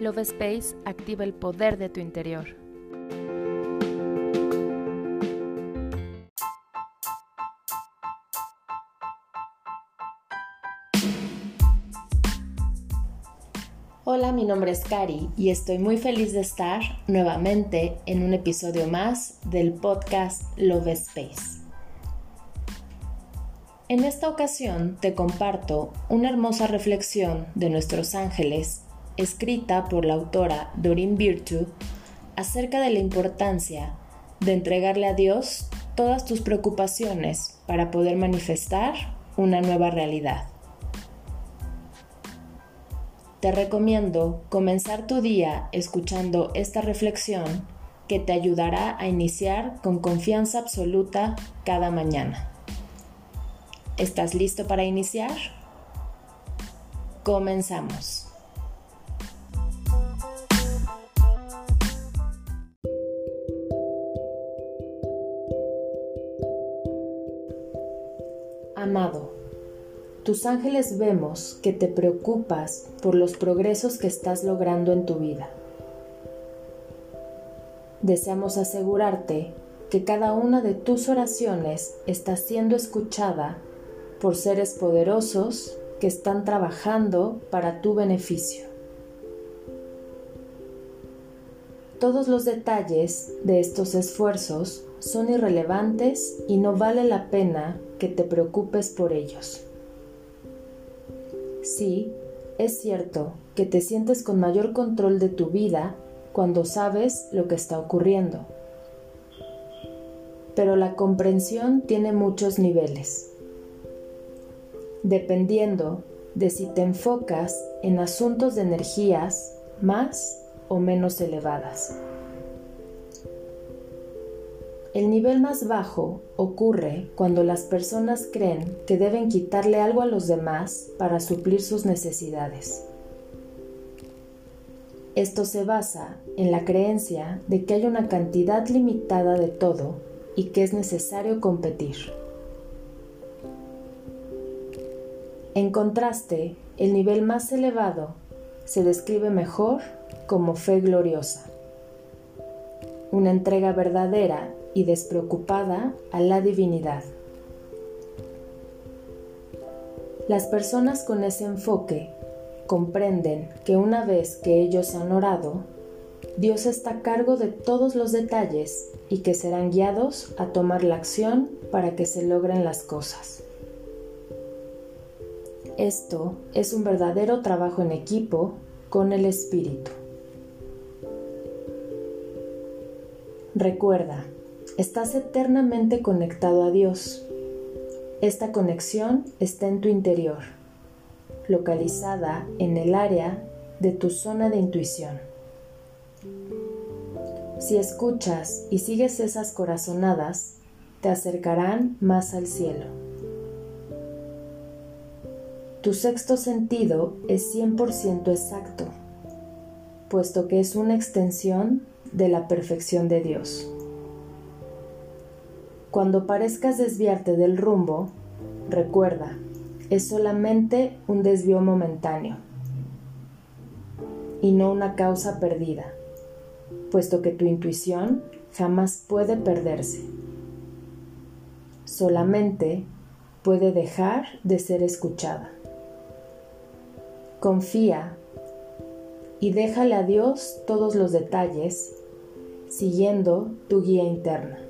Love Space activa el poder de tu interior. Hola, mi nombre es Cari y estoy muy feliz de estar nuevamente en un episodio más del podcast Love Space. En esta ocasión te comparto una hermosa reflexión de nuestros ángeles escrita por la autora Doreen Virtue acerca de la importancia de entregarle a Dios todas tus preocupaciones para poder manifestar una nueva realidad. Te recomiendo comenzar tu día escuchando esta reflexión que te ayudará a iniciar con confianza absoluta cada mañana. ¿Estás listo para iniciar? Comenzamos. Amado, tus ángeles vemos que te preocupas por los progresos que estás logrando en tu vida. Deseamos asegurarte que cada una de tus oraciones está siendo escuchada por seres poderosos que están trabajando para tu beneficio. Todos los detalles de estos esfuerzos son irrelevantes y no vale la pena que te preocupes por ellos. Sí, es cierto que te sientes con mayor control de tu vida cuando sabes lo que está ocurriendo. Pero la comprensión tiene muchos niveles. Dependiendo de si te enfocas en asuntos de energías más o menos elevadas. El nivel más bajo ocurre cuando las personas creen que deben quitarle algo a los demás para suplir sus necesidades. Esto se basa en la creencia de que hay una cantidad limitada de todo y que es necesario competir. En contraste, el nivel más elevado se describe mejor como fe gloriosa, una entrega verdadera y despreocupada a la divinidad. Las personas con ese enfoque comprenden que una vez que ellos han orado, Dios está a cargo de todos los detalles y que serán guiados a tomar la acción para que se logren las cosas. Esto es un verdadero trabajo en equipo con el Espíritu. Recuerda, estás eternamente conectado a Dios. Esta conexión está en tu interior, localizada en el área de tu zona de intuición. Si escuchas y sigues esas corazonadas, te acercarán más al cielo. Tu sexto sentido es 100% exacto, puesto que es una extensión de la perfección de Dios. Cuando parezcas desviarte del rumbo, recuerda, es solamente un desvío momentáneo y no una causa perdida, puesto que tu intuición jamás puede perderse. Solamente puede dejar de ser escuchada. Confía y déjale a Dios todos los detalles siguiendo tu guía interna.